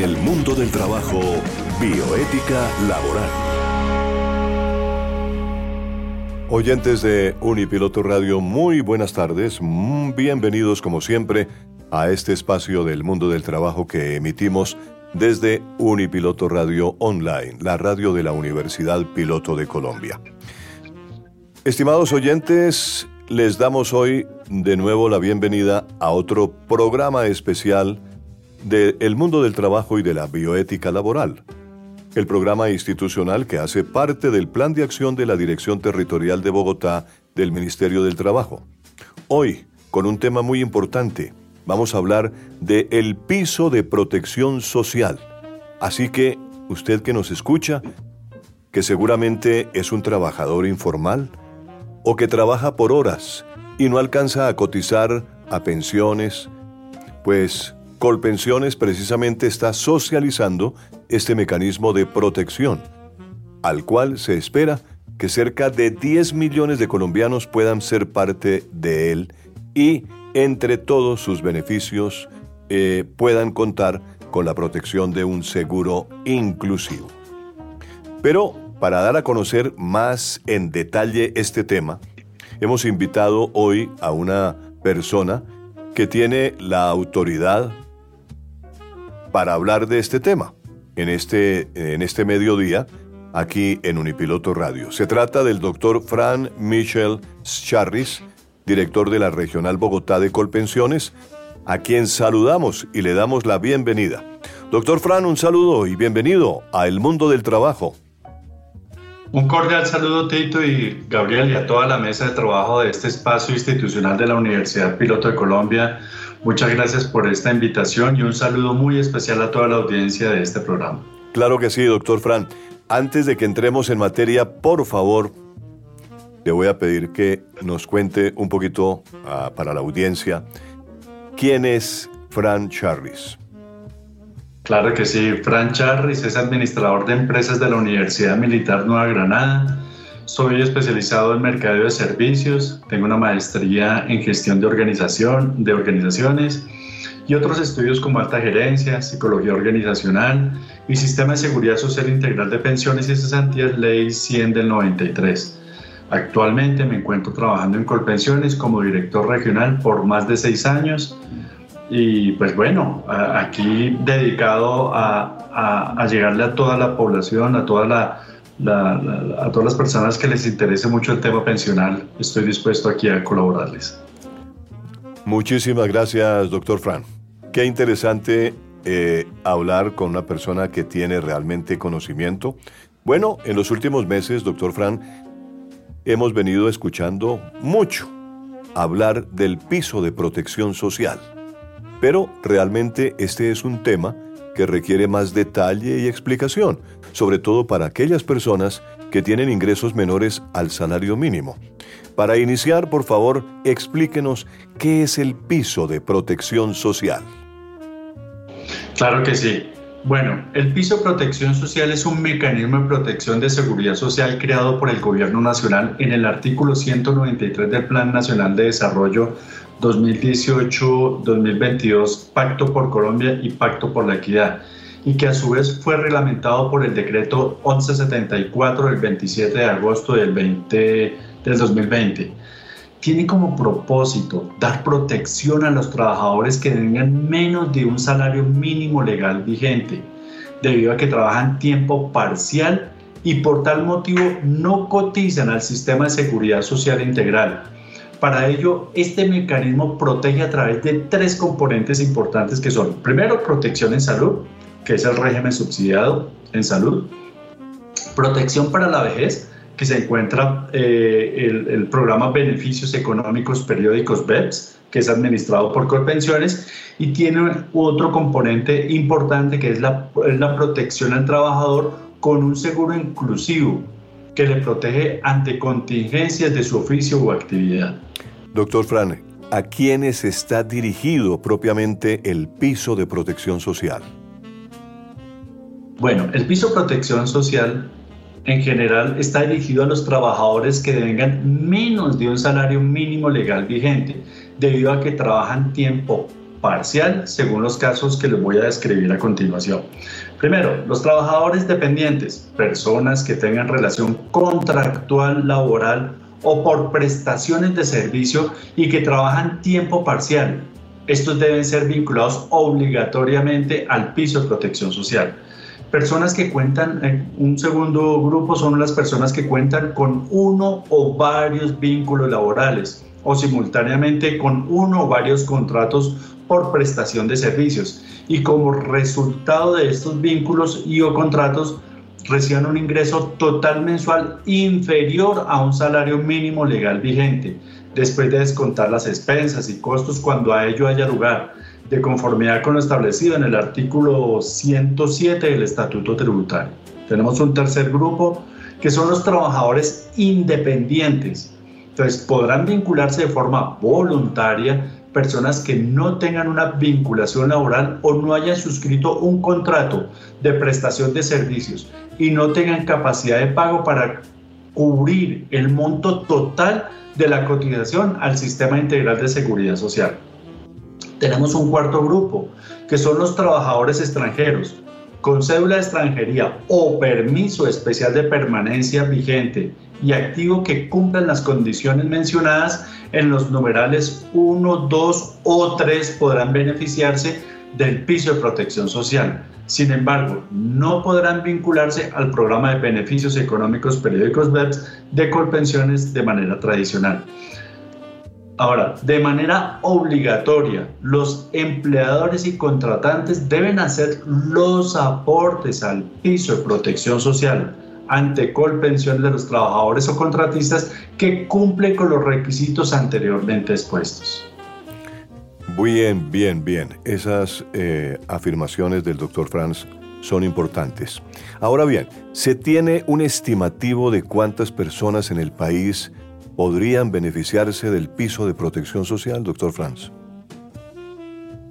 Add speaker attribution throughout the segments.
Speaker 1: En el mundo del trabajo, bioética laboral. Oyentes de Unipiloto Radio, muy buenas tardes. Mm, bienvenidos como siempre a este espacio del mundo del trabajo que emitimos desde Unipiloto Radio Online, la radio de la Universidad Piloto de Colombia. Estimados oyentes, les damos hoy de nuevo la bienvenida a otro programa especial de El mundo del trabajo y de la bioética laboral, el programa institucional que hace parte del Plan de Acción de la Dirección Territorial de Bogotá del Ministerio del Trabajo. Hoy, con un tema muy importante, vamos a hablar de el piso de protección social. Así que, usted que nos escucha, que seguramente es un trabajador informal o que trabaja por horas y no alcanza a cotizar a pensiones, pues Colpensiones precisamente está socializando este mecanismo de protección, al cual se espera que cerca de 10 millones de colombianos puedan ser parte de él y entre todos sus beneficios eh, puedan contar con la protección de un seguro inclusivo. Pero para dar a conocer más en detalle este tema, hemos invitado hoy a una persona que tiene la autoridad, para hablar de este tema en este, en este mediodía aquí en Unipiloto Radio. Se trata del doctor Fran Michel Charris, director de la Regional Bogotá de Colpensiones, a quien saludamos y le damos la bienvenida. Doctor Fran, un saludo y bienvenido a El Mundo del Trabajo.
Speaker 2: Un cordial saludo, Tito y Gabriel, y a toda la mesa de trabajo de este espacio institucional de la Universidad Piloto de Colombia Muchas gracias por esta invitación y un saludo muy especial a toda la audiencia de este programa.
Speaker 1: Claro que sí, doctor Fran. Antes de que entremos en materia, por favor, le voy a pedir que nos cuente un poquito ah, para la audiencia quién es Fran Charris.
Speaker 2: Claro que sí, Fran Charris es administrador de empresas de la Universidad Militar Nueva Granada. Soy especializado en mercadeo de servicios, tengo una maestría en gestión de organización, de organizaciones y otros estudios como alta gerencia, psicología organizacional y sistema de seguridad social integral de pensiones y cesantías ley 100 del 93. Actualmente me encuentro trabajando en Colpensiones como director regional por más de seis años y pues bueno, aquí dedicado a, a llegarle a toda la población, a toda la a todas las personas que les interese mucho el tema pensional, estoy dispuesto aquí a colaborarles.
Speaker 1: Muchísimas gracias, doctor Fran. Qué interesante eh, hablar con una persona que tiene realmente conocimiento. Bueno, en los últimos meses, doctor Fran, hemos venido escuchando mucho hablar del piso de protección social. Pero realmente este es un tema que requiere más detalle y explicación sobre todo para aquellas personas que tienen ingresos menores al salario mínimo. Para iniciar, por favor, explíquenos qué es el piso de protección social.
Speaker 2: Claro que sí. Bueno, el piso de protección social es un mecanismo de protección de seguridad social creado por el Gobierno Nacional en el artículo 193 del Plan Nacional de Desarrollo 2018-2022, Pacto por Colombia y Pacto por la Equidad y que a su vez fue reglamentado por el decreto 1174 del 27 de agosto del, 20, del 2020. Tiene como propósito dar protección a los trabajadores que tengan menos de un salario mínimo legal vigente, debido a que trabajan tiempo parcial y por tal motivo no cotizan al sistema de seguridad social integral. Para ello, este mecanismo protege a través de tres componentes importantes que son, primero, protección en salud, que es el régimen subsidiado en salud, protección para la vejez, que se encuentra eh, el, programa Beneficios Económicos Periódicos BEPS, que es administrado por Colpensiones, y tiene otro componente importante que es la, la protección al trabajador con un seguro inclusivo que le protege ante contingencias de su oficio o actividad.
Speaker 1: Doctor Fran, ¿a quiénes está dirigido propiamente el piso de protección social?
Speaker 2: Bueno, el piso protección social en general está dirigido a los trabajadores que devengan menos de un salario mínimo legal vigente, debido a que trabajan tiempo parcial según los casos que les voy a describir a continuación. Primero, los trabajadores dependientes, personas que tengan relación contractual laboral o por prestaciones de servicio y que trabajan tiempo parcial. Estos deben ser vinculados obligatoriamente al piso de protección social. Personas que cuentan, en un segundo grupo son las personas que cuentan con uno o varios vínculos laborales o simultáneamente con uno o varios contratos por prestación de servicios y como resultado de estos vínculos y o contratos reciban un ingreso total mensual inferior a un salario mínimo legal vigente, después de descontar las expensas y costos cuando a ello haya lugar, de conformidad con lo establecido en el artículo 107 del Estatuto Tributario. Tenemos un tercer grupo que son los trabajadores independientes. Entonces podrán vincularse de forma voluntaria personas que no tengan una vinculación laboral o no hayan suscrito un contrato de prestación de servicios y no tengan capacidad de pago para cubrir el monto total de la cotización al sistema integral de seguridad social. Tenemos un cuarto grupo, que son los trabajadores extranjeros, con cédula de extranjería o permiso especial de permanencia vigente y activo que cumplan las condiciones mencionadas en los numerales 1, 2 o 3 podrán beneficiarse del piso de protección social. Sin embargo, no podrán vincularse al programa de beneficios económicos periódicos BEPS de Colpensiones de manera tradicional. Ahora, de manera obligatoria, los empleadores y contratantes deben hacer los aportes al piso de protección social ante Colpensiones de los trabajadores o contratistas que cumplen con los requisitos anteriormente expuestos.
Speaker 1: Bien, bien, bien. Esas eh, afirmaciones del doctor Franz son importantes. Ahora bien, ¿se tiene un estimativo de cuántas personas en el país podrían beneficiarse del piso de protección social, doctor Franz?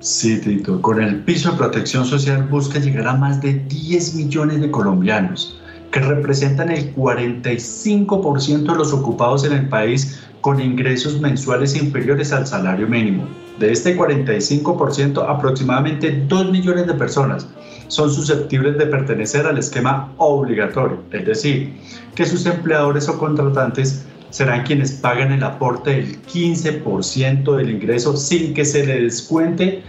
Speaker 2: Sí, Tito. Con el piso de protección social busca llegar a más de 10 millones de colombianos, que representan el 45% de los ocupados en el país con ingresos mensuales inferiores al salario mínimo. De este 45%, aproximadamente 2 millones de personas son susceptibles de pertenecer al esquema obligatorio, es decir, que sus empleadores o contratantes serán quienes pagan el aporte del 15% del ingreso sin que se le descuente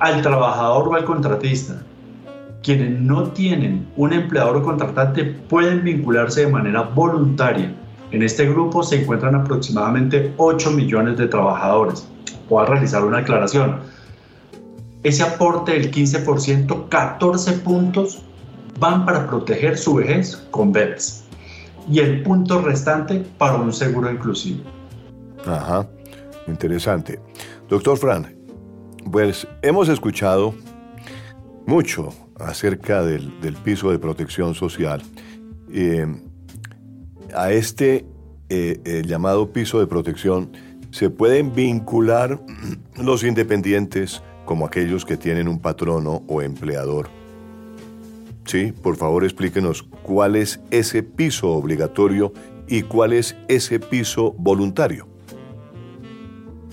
Speaker 2: al trabajador o al contratista. Quienes no tienen un empleador o contratante pueden vincularse de manera voluntaria. En este grupo se encuentran aproximadamente 8 millones de trabajadores a realizar una aclaración. Ese aporte del 15%, 14 puntos van para proteger su vejez con BEPS y el punto restante para un seguro inclusivo.
Speaker 1: Ajá, interesante. Doctor Fran, pues hemos escuchado mucho acerca del, piso de protección social. Eh, a este eh, llamado piso de protección se pueden vincular los independientes como aquellos que tienen un patrono o empleador. Sí, por favor explíquenos cuál es ese piso obligatorio y cuál es ese piso voluntario.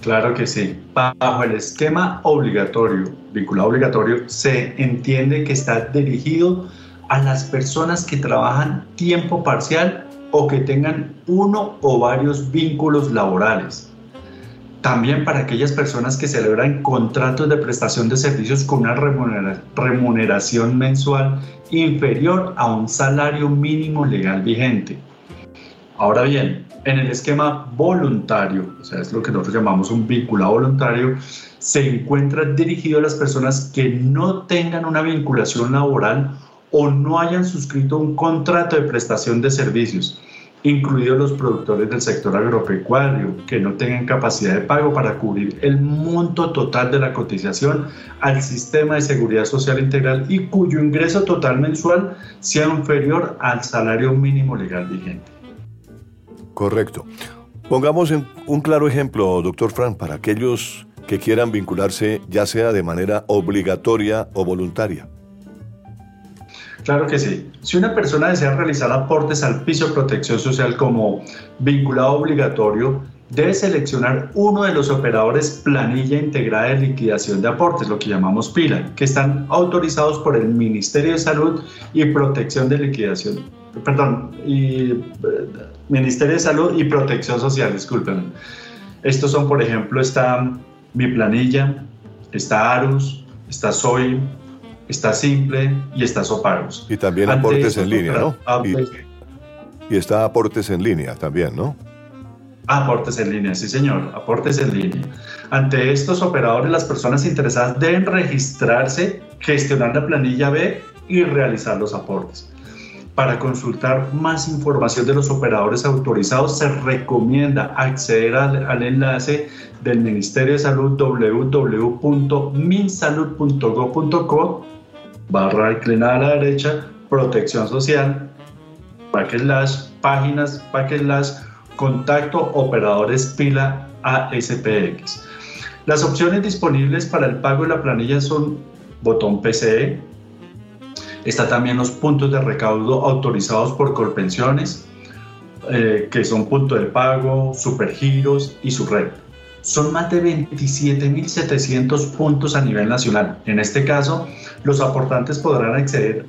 Speaker 2: Claro que sí. Bajo el esquema obligatorio, vinculado obligatorio, se entiende que está dirigido a las personas que trabajan tiempo parcial o que tengan uno o varios vínculos laborales también para aquellas personas que celebran contratos de prestación de servicios con una remuneración mensual inferior a un salario mínimo legal vigente. Ahora bien, en el esquema voluntario, o sea, es lo que nosotros llamamos un vínculo voluntario, se encuentra dirigido a las personas que no tengan una vinculación laboral o no hayan suscrito un contrato de prestación de servicios incluidos los productores del sector agropecuario, que no tengan capacidad de pago para cubrir el monto total de la cotización al sistema de seguridad social integral y cuyo ingreso total mensual sea inferior al salario mínimo legal vigente.
Speaker 1: Correcto. Pongamos un claro ejemplo, doctor Frank, para aquellos que quieran vincularse ya sea de manera obligatoria o voluntaria.
Speaker 2: Claro que sí. Si una persona desea realizar aportes al piso de protección social como vinculado obligatorio, debe seleccionar uno de los operadores planilla integrada de liquidación de aportes, lo que llamamos PILA, que están autorizados por el Ministerio de Salud y Protección de Liquidación, perdón, y, eh, Ministerio de Salud y Protección Social, disculpen. Estos son, por ejemplo, está Mi Planilla, está Arus, está Soy, está Simple y está Sopagos.
Speaker 1: Y también aportes en línea, ¿no? y está aportes en línea también, ¿no?
Speaker 2: Aportes en línea, sí señor, aportes en línea. Ante estos operadores, las personas interesadas deben registrarse, gestionar la planilla B y realizar los aportes. Para consultar más información de los operadores autorizados, se recomienda acceder al, enlace del Ministerio de Salud www.minsalud.go.co barra inclinada a la derecha, protección social, las páginas, las contacto operadores pila ASPX. Las opciones disponibles para el pago de la planilla son botón PCE, está también los puntos de recaudo autorizados por Colpensiones, eh, que son punto de pago, supergiros y su red. Son más de 27.700 puntos a nivel nacional. En este caso, los aportantes podrán acceder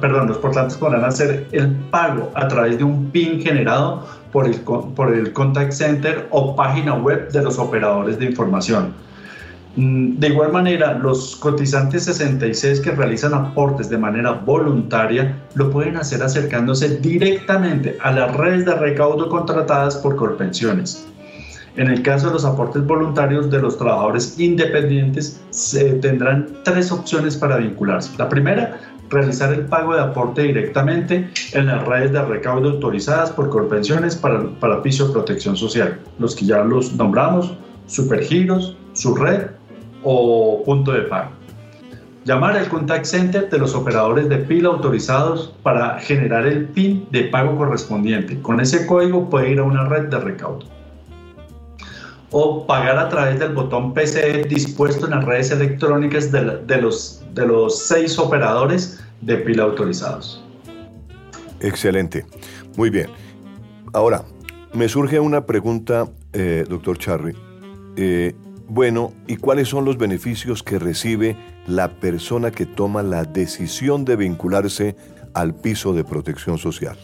Speaker 2: perdón, los portantes podrán hacer el pago a través de un PIN generado por el, por el contact center o página web de los operadores de información. Mm, de igual manera, los cotizantes 66 que realizan aportes de manera voluntaria lo pueden hacer acercándose directamente a las redes de recaudo contratadas por Colpensiones. En el caso de los aportes voluntarios de los trabajadores independientes, se tendrán tres opciones para vincularse. La primera, realizar el pago de aporte directamente en las redes de recaudo autorizadas por Corpensiones para, para piso de protección social, los que ya los nombramos, Supergiros, su red o punto de pago. Llamar al contact center de los operadores de pila autorizados para generar el PIN de pago correspondiente. Con ese código puede ir a una red de recaudo o pagar a través del botón PCE dispuesto en las redes electrónicas de, los, de los seis operadores de pila autorizados.
Speaker 1: Excelente. Muy bien. Ahora, me surge una pregunta, eh, doctor Charry. Eh, bueno, ¿y cuáles son los beneficios que recibe la persona que toma la decisión de vincularse al piso de protección social?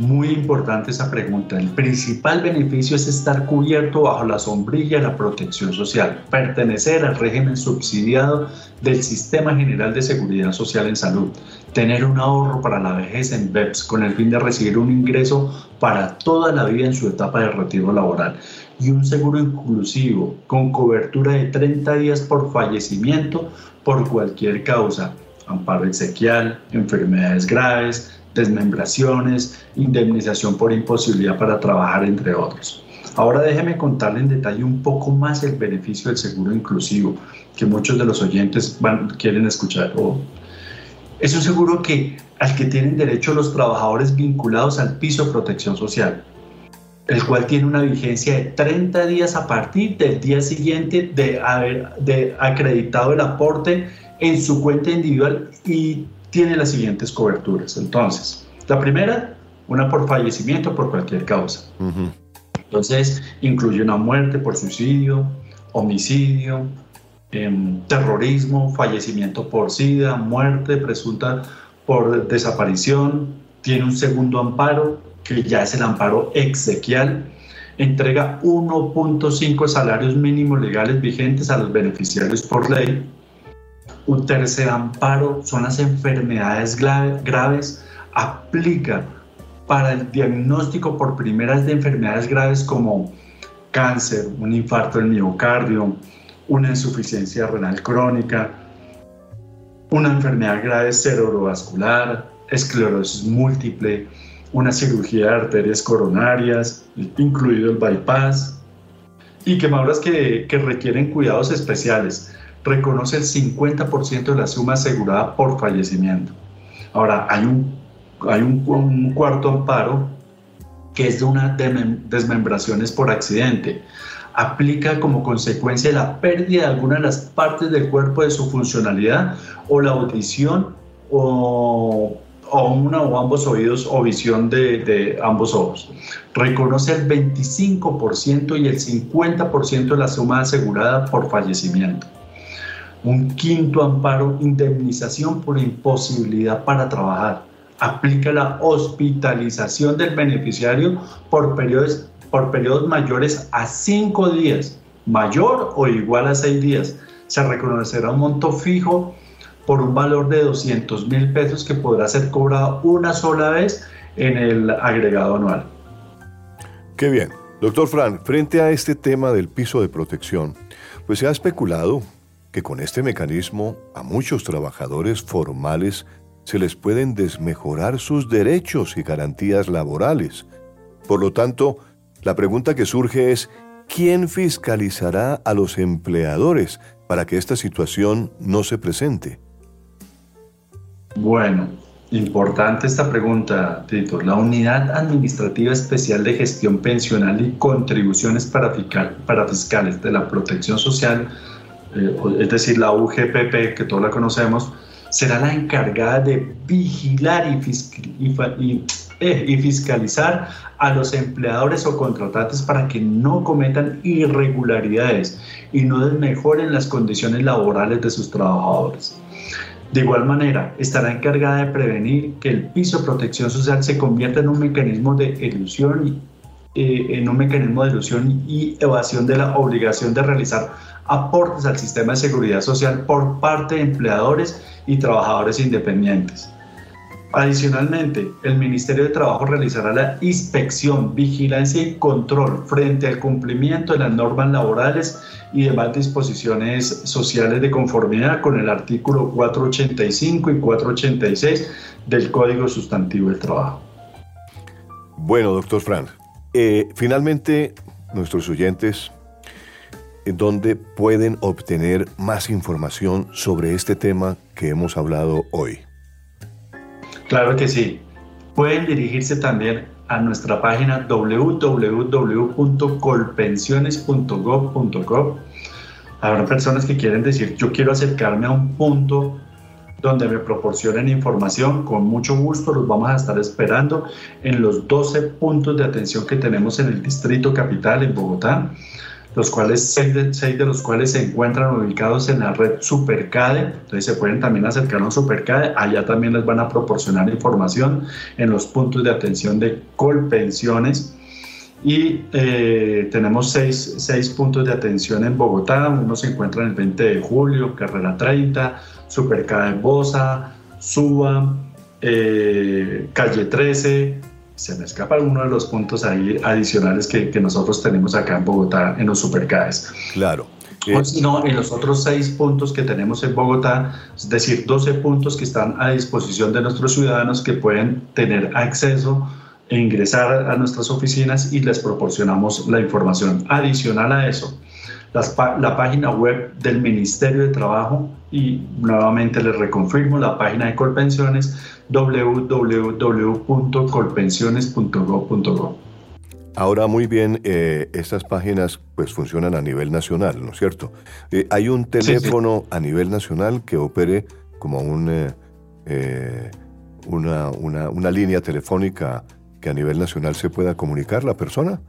Speaker 2: Muy importante esa pregunta. El principal beneficio es estar cubierto bajo la sombrilla de la protección social, pertenecer al régimen subsidiado del Sistema General de Seguridad Social en Salud, tener un ahorro para la vejez en BEPS con el fin de recibir un ingreso para toda la vida en su etapa de retiro laboral y un seguro inclusivo con cobertura de 30 días por fallecimiento por cualquier causa, amparo exequial, enfermedades graves, desmembraciones, indemnización por imposibilidad para trabajar, entre otros. Ahora déjeme contarle en detalle un poco más el beneficio del seguro inclusivo, que muchos de los oyentes van, quieren escuchar. es un seguro que, al que tienen derecho los trabajadores vinculados al piso de protección social, el cual tiene una vigencia de 30 días a partir del día siguiente de haber de acreditado el aporte en su cuenta individual y tiene las siguientes coberturas. Entonces, la primera, una por fallecimiento por cualquier causa. Entonces, incluye una muerte por suicidio, homicidio, em, terrorismo, fallecimiento por SIDA, muerte presunta por desaparición. Tiene un segundo amparo, que ya es el amparo exequial. Entrega 1.5 salarios mínimos legales vigentes a los beneficiarios por ley un tercer amparo son las enfermedades graves. Aplica para el diagnóstico por primeras de enfermedades graves como cáncer, un infarto del miocardio, una insuficiencia renal crónica, una enfermedad grave cerebrovascular, esclerosis múltiple, una cirugía de arterias coronarias, incluido el bypass, y quemaduras que, que requieren cuidados especiales reconoce el 50% de la suma asegurada por fallecimiento. Ahora, hay un, hay un, cuarto amparo que es de unas desmembraciones por accidente. Aplica como consecuencia la pérdida de alguna de las partes del cuerpo de su funcionalidad o la audición o, o una o ambos oídos o visión de, de ambos ojos. Reconoce el 25% y el 50% de la suma asegurada por fallecimiento. Un quinto amparo, indemnización por imposibilidad para trabajar. Aplica la hospitalización del beneficiario por periodos, por periodos mayores a cinco días, mayor o igual a seis días. Se reconocerá un monto fijo por un valor de 200 mil pesos que podrá ser cobrado una sola vez en el agregado anual.
Speaker 1: Qué bien. Doctor Fran, frente a este tema del piso de protección, pues se ha especulado que con este mecanismo a muchos trabajadores formales se les pueden desmejorar sus derechos y garantías laborales. Por lo tanto, la pregunta que surge es, ¿quién fiscalizará a los empleadores para que esta situación no se presente?
Speaker 2: Bueno, importante esta pregunta, Tito. La Unidad Administrativa Especial de Gestión Pensional y Contribuciones para, Fiscales de la Protección Social, eh, es decir, la UGPP, que todos la conocemos, será la encargada de vigilar y, eh, y fiscalizar a los empleadores o contratantes para que no cometan irregularidades y no desmejoren las condiciones laborales de sus trabajadores. De igual manera, estará encargada de prevenir que el piso de protección social se convierta en un mecanismo de ilusión, eh, en un mecanismo de ilusión y evasión de la obligación de realizar aportes al sistema de seguridad social por parte de empleadores y trabajadores independientes. Adicionalmente, el Ministerio de Trabajo realizará la inspección, vigilancia y control frente al cumplimiento de las normas laborales y demás disposiciones sociales de conformidad con el artículo 485 y 486 del Código Sustantivo del Trabajo.
Speaker 1: Bueno, doctor Frank, eh, finalmente nuestros oyentes, ¿dónde pueden obtener más información sobre este tema que hemos hablado hoy?
Speaker 2: Claro que sí. Pueden dirigirse también a nuestra página www.colpensiones.gov.co. Habrá personas que quieren decir, yo quiero acercarme a un punto donde me proporcionen información. Con mucho gusto los vamos a estar esperando en los 12 puntos de atención que tenemos en el Distrito Capital, en Bogotá los cuales seis de, los cuales se encuentran ubicados en la red Supercade, entonces se pueden también acercar a un Supercade, allá también les van a proporcionar información en los puntos de atención de Colpensiones. Y eh, tenemos seis, seis, puntos de atención en Bogotá, uno se encuentra en el 20 de julio, Carrera 30, Supercade Bosa, Suba, eh, Calle 13, se me escapa alguno de los puntos ahí adicionales que, que nosotros tenemos acá en Bogotá en los supercades.
Speaker 1: Claro.
Speaker 2: No, en los otros seis puntos que tenemos en Bogotá, es decir, 12 puntos que están a disposición de nuestros ciudadanos que pueden tener acceso e ingresar a nuestras oficinas y les proporcionamos la información. Adicional a eso, la página web del Ministerio de Trabajo y nuevamente les reconfirmo la página de Colpensiones www.colpensiones.gov.go.
Speaker 1: Ahora muy bien, eh, estas páginas pues funcionan a nivel nacional, ¿no es cierto? Eh, ¿Hay un teléfono a nivel nacional que opere como un, eh, una, una, una línea telefónica que a nivel nacional se pueda comunicar la persona?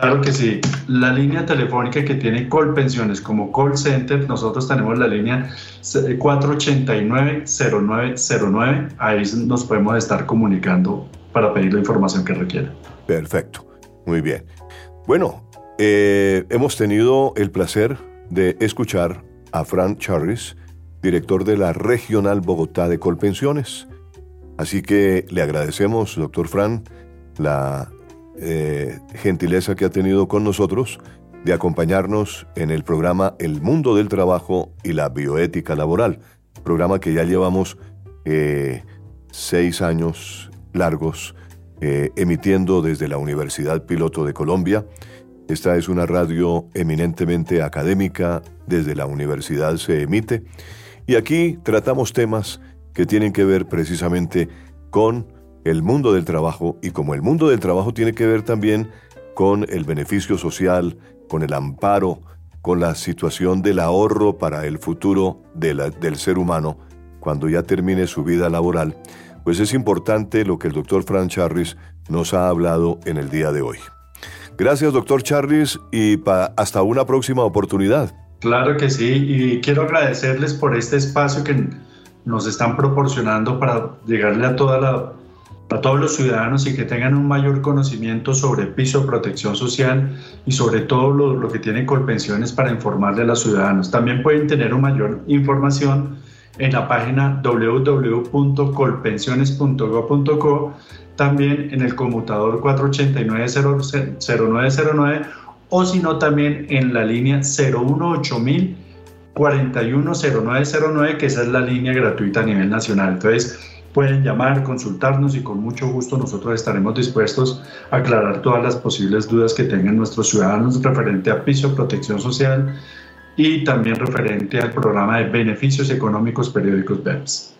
Speaker 2: Claro que sí. La línea telefónica que tiene Colpensiones como call center, nosotros tenemos la línea 489-0909. Ahí nos podemos estar comunicando para pedir la información que requiera.
Speaker 1: Perfecto. Muy bien. Bueno, eh, hemos tenido el placer de escuchar a Fran Charris, director de la Regional Bogotá de Colpensiones. Así que le agradecemos, doctor Fran, la eh, gentileza que ha tenido con nosotros de acompañarnos en el programa El Mundo del Trabajo y la Bioética Laboral, programa que ya llevamos eh, seis años largos eh, emitiendo desde la Universidad Piloto de Colombia. Esta es una radio eminentemente académica, desde la universidad se emite, y aquí tratamos temas que tienen que ver precisamente con el mundo del trabajo y como el mundo del trabajo tiene que ver también con el beneficio social, con el amparo, con la situación del ahorro para el futuro del ser humano, cuando ya termine su vida laboral, pues es importante lo que el doctor Fran Charris nos ha hablado en el día de hoy. Gracias, doctor Charris, y hasta una próxima oportunidad.
Speaker 2: Claro que sí, y quiero agradecerles por este espacio que nos están proporcionando para llegarle a, toda la, a todos los ciudadanos y que tengan un mayor conocimiento sobre piso de protección social y sobre todo lo, lo que tiene Colpensiones para informarle a los ciudadanos. También pueden tener una mayor información en la página www.colpensiones.go.co, también en el conmutador 489-0909 o si no también en la línea 018000 410909, que esa es la línea gratuita a nivel nacional. Entonces, pueden llamar, consultarnos y con mucho gusto nosotros estaremos dispuestos a aclarar todas las posibles dudas que tengan nuestros ciudadanos referente a piso, protección social y también referente al programa de beneficios económicos periódicos BEPS.